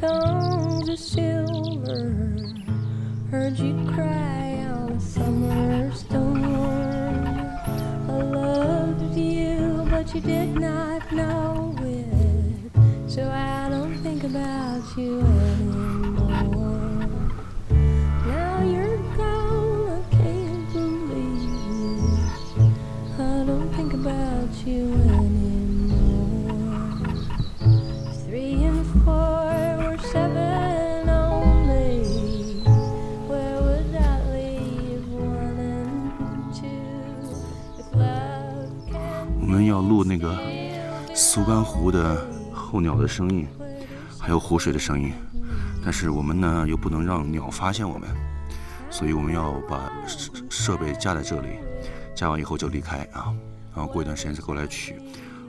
tones of silver. Heard you cry on a summer storm. I loved you, but you did not know it. So I don't think about you anymore. 我们要录那个苏干湖的候鸟的声音，还有湖水的声音，但是我们呢又不能让鸟发现我们，所以我们要把设设备架在这里，架完以后就离开啊，然后过一段时间再过来取，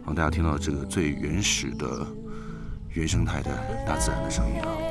让大家听到这个最原始的原生态的大自然的声音啊。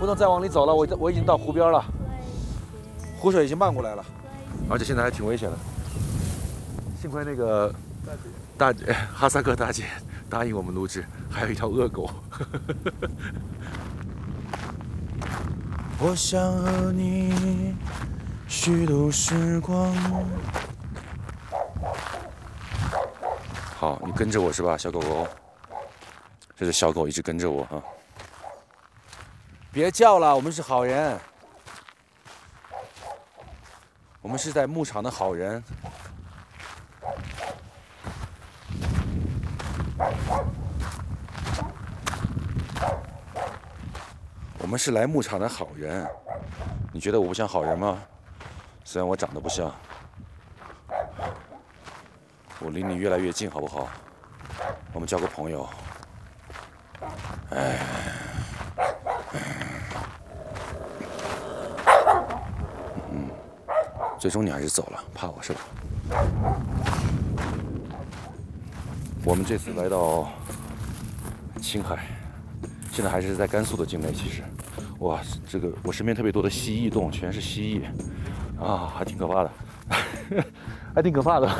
不能再往里走了，我我已经到湖边了，湖水已经漫过来了，而且现在还挺危险的。幸亏那个大姐哈萨克大姐答应我们录制，还有一条恶狗。我想和你虚度时光。好，你跟着我是吧，小狗狗？这是小狗一直跟着我哈。别叫了，我们是好人，我们是在牧场的好人。我们是来牧场的好人，你觉得我不像好人吗？虽然我长得不像，我离你越来越近，好不好？我们交个朋友。哎最终你还是走了，怕我是吧？我们这次来到青海，现在还是在甘肃的境内。其实，哇，这个我身边特别多的蜥蜴洞，全是蜥蜴，啊，还挺可怕的，还挺可怕的。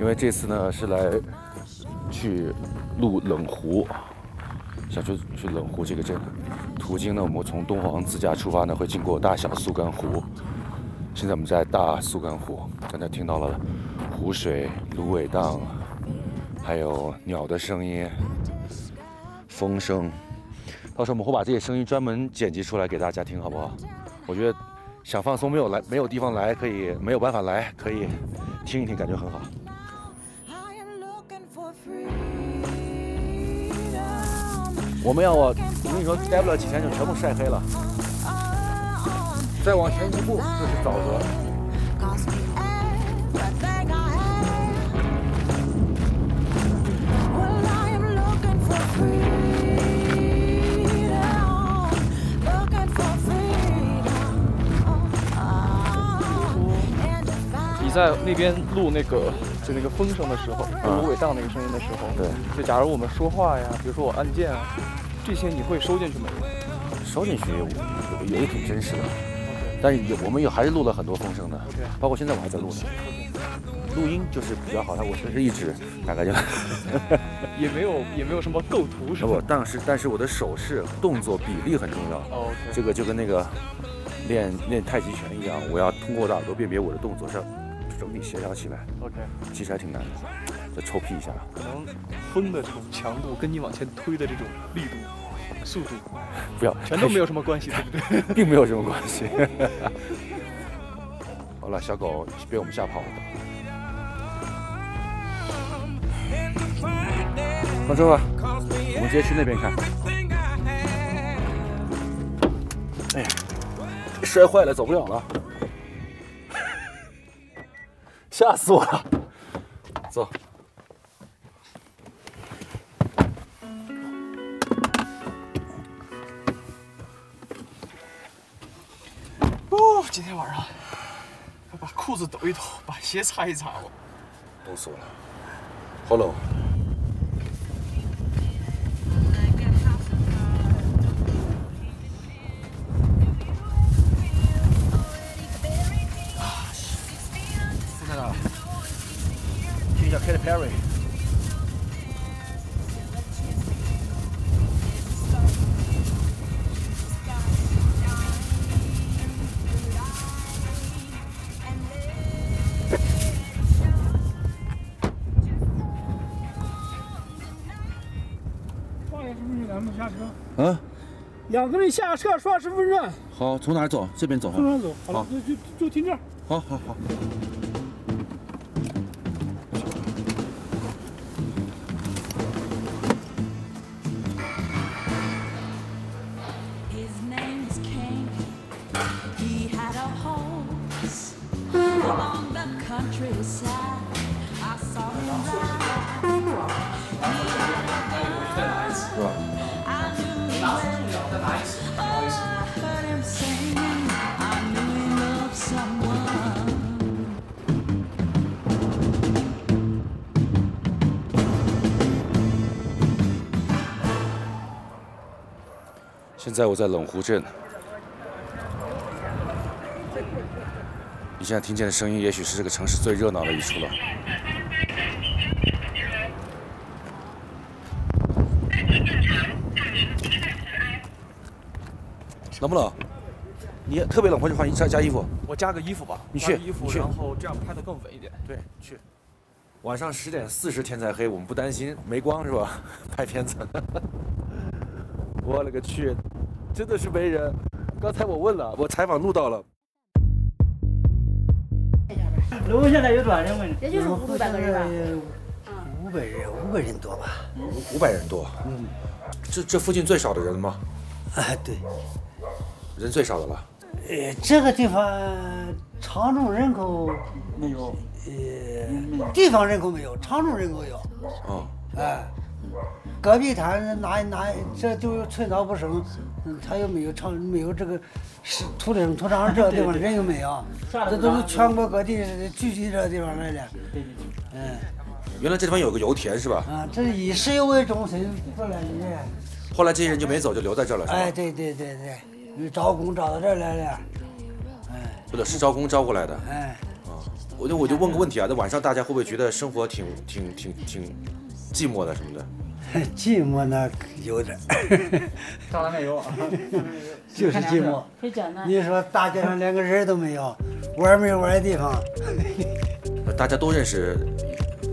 因为这次呢是来去录冷湖，想去去冷湖这个镇。途经呢，我们从敦煌自驾出发呢，会经过大小苏干湖。现在我们在大苏干湖，刚才听到了湖水、芦苇荡，还有鸟的声音、风声。到时候我们会把这些声音专门剪辑出来给大家听，好不好？我觉得想放松没有来没有地方来，可以没有办法来，可以听一听，感觉很好。我们要我，我跟你说，待不了几天就全部晒黑了。再往前一步就是沼泽。你在那边录那个就那个风声的时候，就芦苇荡那个声音的时候，对，就假如我们说话呀，比如说我按键啊，这些你会收进去没有？收进去有有也挺真实的，但是有我们有还是录了很多风声的包括现在我还在录呢。录音就是比较好，它我随时一指，大概就。也没有也没有什么构图什么不，但是但是我的手势动作比例很重要。哦这个就跟那个练练太极拳一样，我要通过我的耳朵辨别我的动作，是要整体协调起来，OK，其实还挺难的。再抽屁一下，可能风的这种强度跟你往前推的这种力度、速度，不要，全都没有什么关系，对不对？并没有什么关系。好了，小狗被我们吓跑了。放车吧，我们直接去那边看。哎呀，摔坏了，走不了了，吓死我了。走。哦，今天晚上要把裤子抖一抖，把鞋擦一擦。我冻死我了，好冷。十分钟，咱们下车。嗯，两个人下车刷十分钟，好，从哪儿走？这边走哈从。哪走？好了，就就就停这儿。好好好。在我在冷湖镇，你现在听见的声音，也许是这个城市最热闹的一处了。冷不冷？你特别冷，回去换衣加加衣服。我加个衣服吧，你去衣服，然后这样拍的更稳一点。对，去。晚上十点四十天才黑，我们不担心没光是吧？拍片子。我勒个去，真的是没人。刚才我问了，我采访录到了。楼现在有多少人问？也就是五百个人吧。五百人，五百人多吧？五百人多。嗯。这这附近最少的人吗？啊，对。人最少的了。呃，这个地方常住人口没有，呃，地方人口没有，常住人口有。哦。哎，隔壁滩哪哪这就有寸草不生，嗯，他又没有常没有这个是土生土长这个地方人又没有，这都是全国各地聚集这个地方来的。嗯。原来这地方有个油田是吧？啊，这是以石油为中心过来的人。后来这些人就没走，就留在这儿了是吧？哎，对对对对，招工招到这儿来了。哎不对，是招工招过来的。哎，啊我就我就问个问题啊，那晚上大家会不会觉得生活挺挺挺挺寂寞的什么的？寂寞那有点儿，上来没有啊？就是寂寞。你说大街上连个人都没有，玩儿没有玩儿的地方。大家都认识，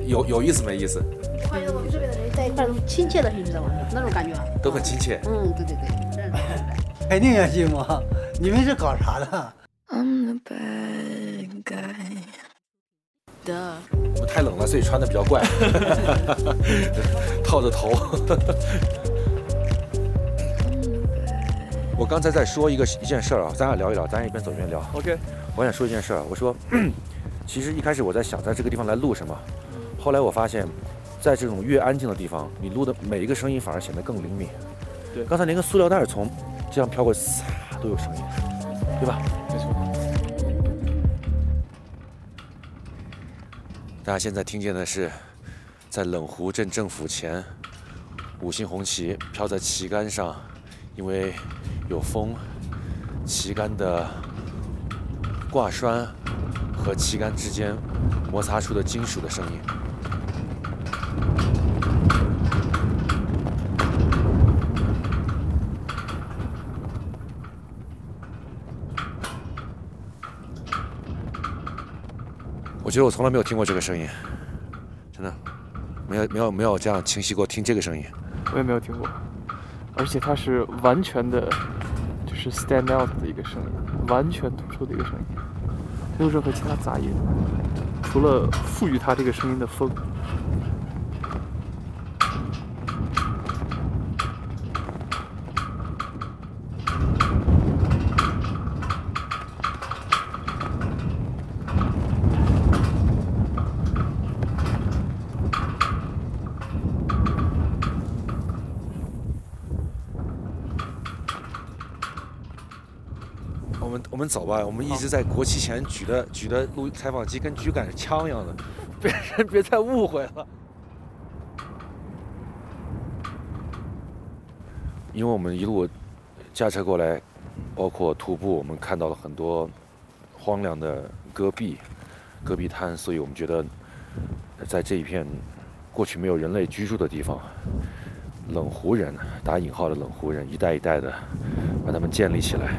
有有意思没意思？换我们这边的人在一块儿亲切的，你知道吗？那种感觉。都很亲切。嗯，对对对，肯定要寂寞。你们是搞啥的？I'm the bad guy. Duh. 太冷了，所以穿的比较怪，套着头。我刚才在说一个一件事儿啊，咱俩聊一聊，咱俩一边走一边聊。OK，我想说一件事儿，我说，其实一开始我在想在这个地方来录什么，后来我发现，在这种越安静的地方，你录的每一个声音反而显得更灵敏。对刚才连个塑料袋儿从这样飘过，呲都有声音，对吧？没错。大家现在听见的是，在冷湖镇政府前，五星红旗飘在旗杆上，因为有风，旗杆的挂栓和旗杆之间摩擦出的金属的声音。其实我从来没有听过这个声音，真的，没有没有没有这样清晰过听这个声音。我也没有听过，而且它是完全的，就是 stand out 的一个声音，完全突出的一个声音，没有任何其他杂音，除了赋予它这个声音的风。我们我们走吧，我们一直在国旗前举的举的录采访机跟举杆枪一样的，别人别再误会了。因为我们一路驾车过来，包括徒步，我们看到了很多荒凉的戈壁、戈壁滩，所以我们觉得在这一片过去没有人类居住的地方，冷湖人打引号的冷湖人一代一代的把他们建立起来。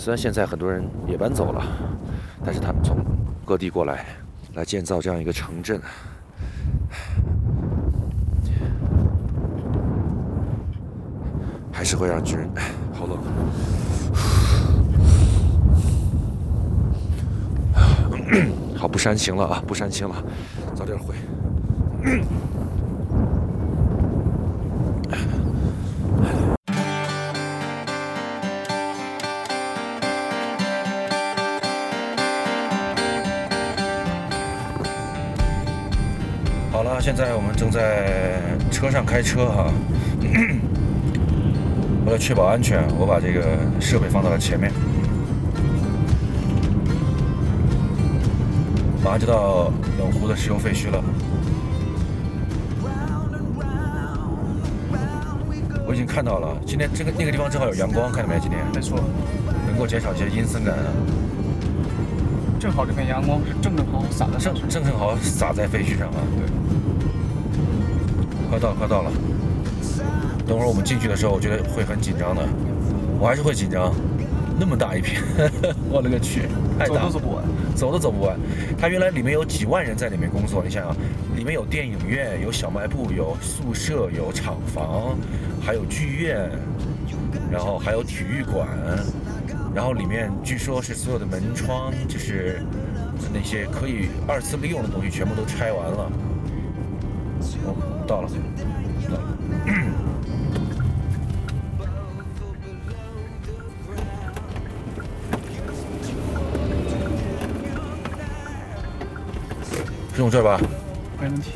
虽然现在很多人也搬走了，但是他们从各地过来，来建造这样一个城镇，还是会让巨人好冷。好，不煽情了啊，不煽情了，早点回。现在我们正在车上开车哈。为了确保安全，我把这个设备放到了前面。马上就到冷湖的石油废墟了。我已经看到了，今天这个那个地方正好有阳光，看到没？今天没错，能够减少一些阴森感啊。正好这片阳光是正正好好洒在正正正好洒在废墟上啊！对，快到了，快到了。等会儿我们进去的时候，我觉得会很紧张的，我还是会紧张。那么大一片，我勒个去，太走大了，都走不完。走都走不完。它原来里面有几万人在里面工作，你想想，里面有电影院、有小卖部、有宿舍、有厂房，还有剧院，然后还有体育馆，然后里面据说是所有的门窗，就是那些可以二次利用的东西全部都拆完了。哦，到了，到了。是从这儿吧？没问题。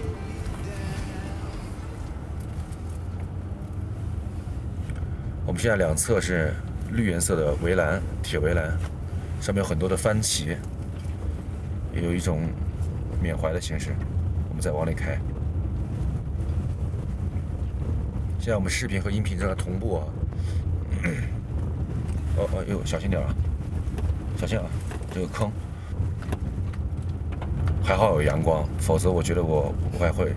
我们现在两侧是绿颜色的围栏，铁围栏，上面有很多的番茄，也有一种缅怀的形式。我们再往里开。现在我们视频和音频正在同步啊。哦哦哟，小心点啊！小心啊，这个坑。还好有阳光，否则我觉得我我还会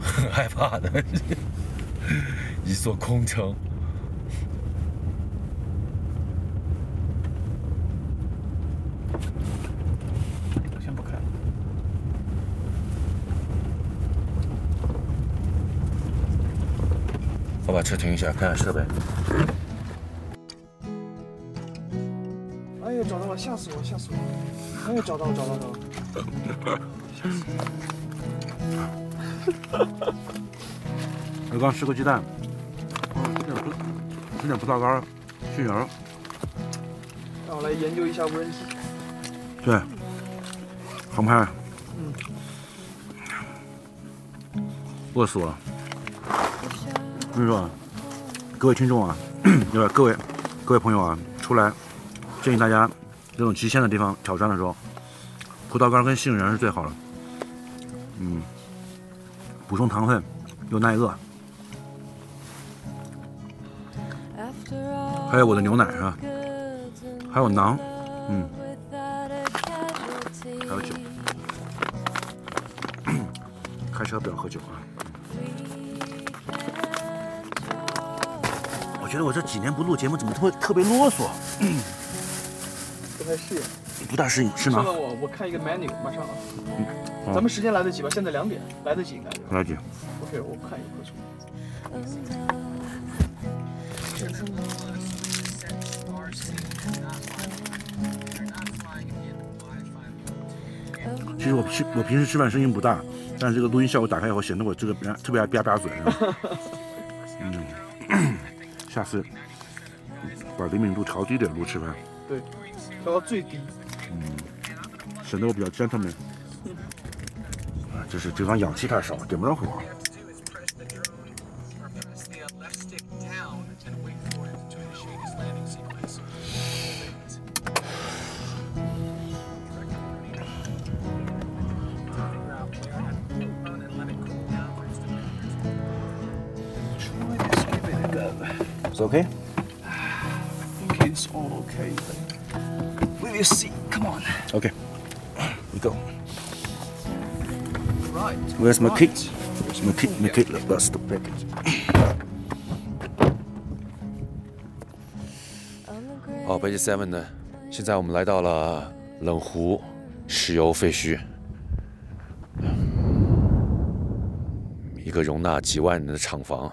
很 害怕的。一座空城。我先不开了。我把车停一下，看看设备。哎呦，找到了，吓死我，吓死我！哎呦，找到了，找到了，找到了。我刚吃个鸡蛋，吃点葡吃点葡萄干儿，去油。让我来研究一下无人机。对，航拍。饿死我了！我跟你说，各位听众啊，对吧？各位各位朋友啊，出来建议大家这种极限的地方挑战的时候，葡萄干跟杏仁是最好的。嗯，补充糖分，又耐饿。还还有我的牛奶啊，还有馕，嗯，还有酒。开车不要喝酒啊！我觉得我这几年不录节目，怎么特别特别啰嗦？不太适应。不大适应是吗？我，我看一个 menu，马上啊。嗯咱们时间来得及吧？现在两点，来得及应该。来得及，OK，我看一个喝出。其实我吃我平时吃饭声音不大，但是这个录音效果打开以后，显得我这个特别爱吧吧嘴。嗯，下次把灵敏度调低点录吃饭，对，调到最低。嗯显得我比较 gentleman。啊，就是这方氧气太少，点不着火。It's okay. I think it's all okay. We will see. Come on. Okay. We go. Right. Where's my right. kit? Where's my kit? My kit. That's the package. 好，北极 Seven 呢？现在我们来到了冷湖石油废墟，一个容纳几万人的厂房，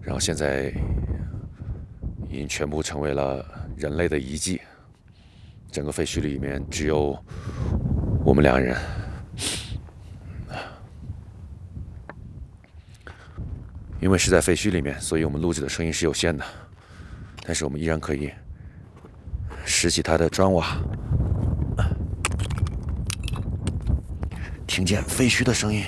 然后现在已经全部成为了人类的遗迹。整个废墟里面只有我们两人。因为是在废墟里面，所以我们录制的声音是有限的，但是我们依然可以拾起它的砖瓦，听见废墟的声音。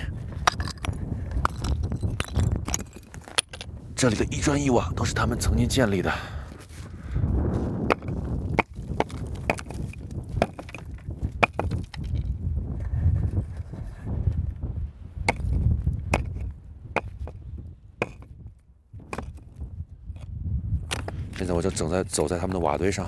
这里的一砖一瓦都是他们曾经建立的。就正在走在他们的瓦堆上。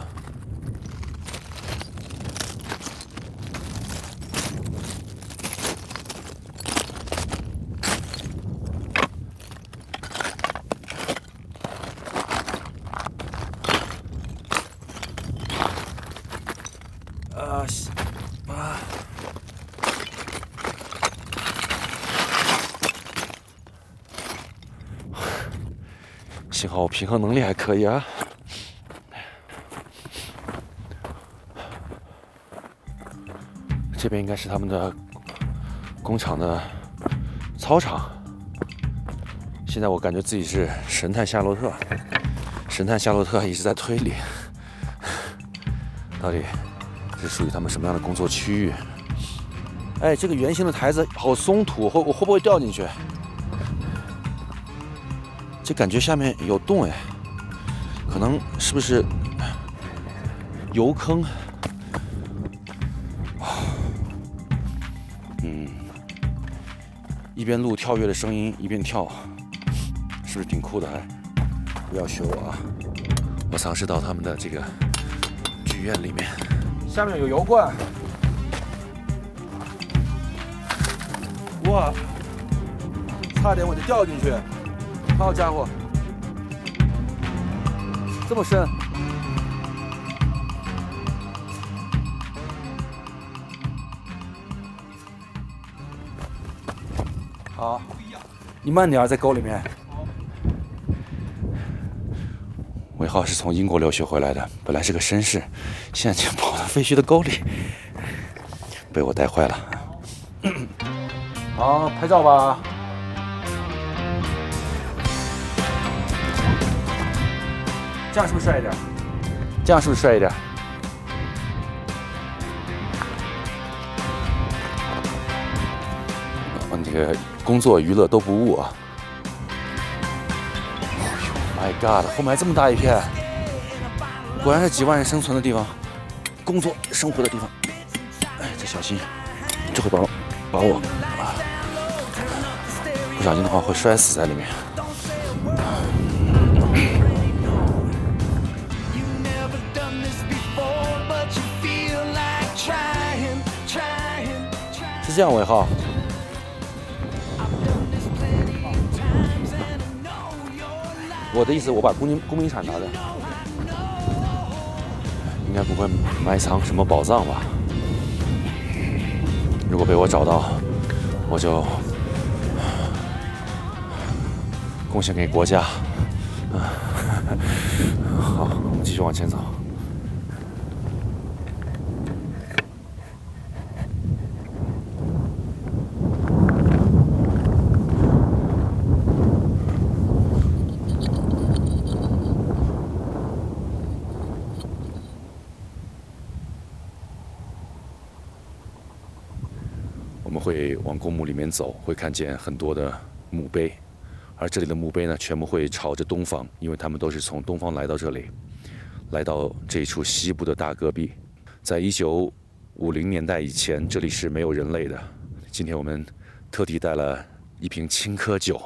啊，西啊！幸好我平衡能力还可以啊。这边应该是他们的工厂的操场。现在我感觉自己是神探夏洛特，神探夏洛特一直在推理，到底是属于他们什么样的工作区域？哎，这个圆形的台子好松土，会我会不会掉进去？这感觉下面有洞哎，可能是不是油坑？边录跳跃的声音，一边跳，是不是挺酷的？还不要学我啊！我尝试到他们的这个剧院里面，下面有油罐。哇！差点我就掉进去。好家伙，这么深！你慢点，在沟里面。尾号是从英国留学回来的，本来是个绅士，现在竟跑到废墟的沟里，被我带坏了。好，拍照吧。这样是不是帅一点？这样是不是帅一点？我这个工作娱乐都不误啊！My God，后面还这么大一片，果然是几万人生存的地方，工作生活的地方。哎，再小心，这会把把我不小心的话会摔死在里面。是这样尾号。我的意思，我把公民公民铲拿掉，应该不会埋藏什么宝藏吧？如果被我找到，我就贡献给国家。好，我们继续往前走。我们会往公墓里面走，会看见很多的墓碑，而这里的墓碑呢，全部会朝着东方，因为他们都是从东方来到这里，来到这一处西部的大戈壁。在一九五零年代以前，这里是没有人类的。今天我们特地带了一瓶青稞酒，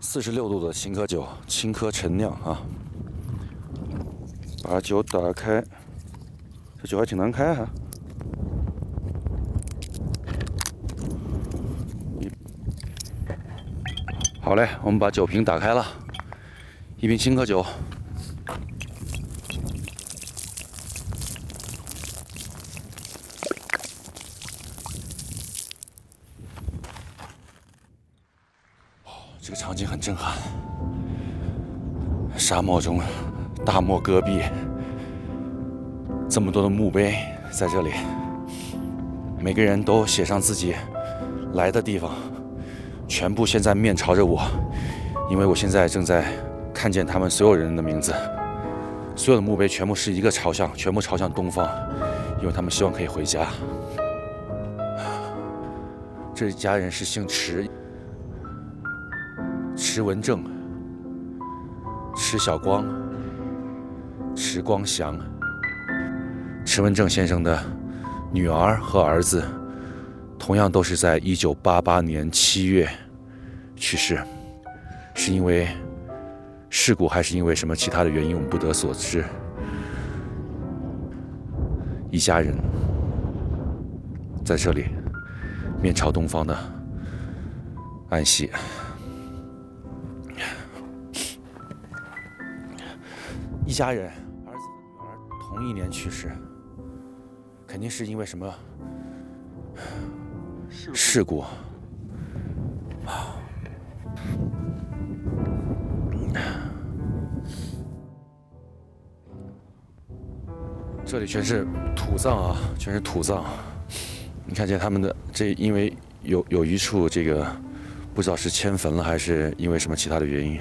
四十六度的青稞酒，青稞陈酿啊。把酒打开，这酒还挺难开哈、好嘞，我们把酒瓶打开了，一瓶青稞酒。哦这个场景很震撼，沙漠中，大漠戈壁，这么多的墓碑在这里，每个人都写上自己来的地方。全部现在面朝着我，因为我现在正在看见他们所有人的名字，所有的墓碑全部是一个朝向，全部朝向东方，因为他们希望可以回家。这一家人是姓池，池文正、池晓光、池光祥。池文正先生的女儿和儿子，同样都是在一九八八年七月去世，是因为事故还是因为什么其他的原因，我们不得所知。一家人在这里面朝东方的安息。一家人，儿子和女儿同一年去世，肯定是因为什么事故？这里全是土葬啊，全是土葬。你看见他们的这，因为有有一处这个不知道是迁坟了，还是因为什么其他的原因，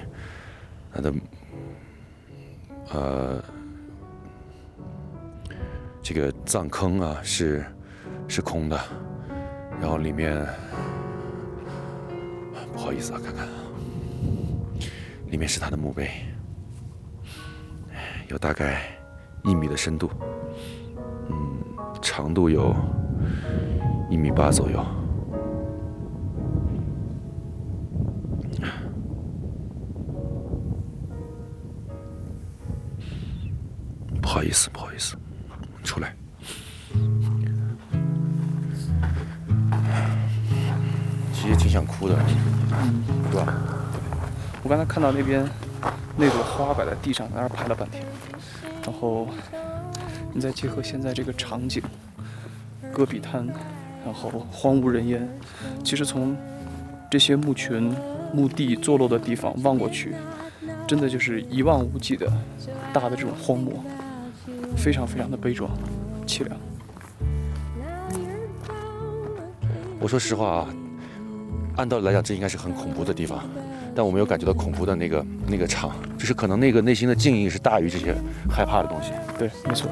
他的呃这个葬坑啊是是空的，然后里面不好意思啊，看看，里面是他的墓碑，有大概一米的深度，嗯，长度有一米八左右。不好意思，不好意思，出来。其实挺想哭的，对吧？我刚才看到那边那朵花摆在地上，在那儿拍了半天，然后你再结合现在这个场景，戈壁滩，然后荒无人烟，其实从这些墓群、墓地坐落的地方望过去，真的就是一望无际的大的这种荒漠，非常非常的悲壮、凄凉。我说实话啊，按道理来讲，这应该是很恐怖的地方，但我没有感觉到恐怖的那个那个场，就是可能那个内心的静意是大于这些害怕的东西。对，没错。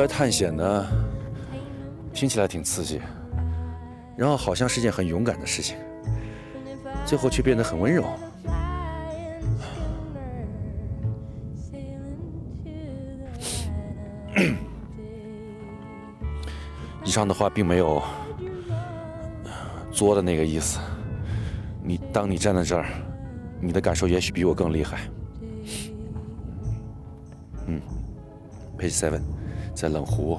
来探险呢，听起来挺刺激，然后好像是件很勇敢的事情，最后却变得很温柔。以上的话并没有作的那个意思。你当你站在这儿，你的感受也许比我更厉害。嗯，Page Seven，在冷湖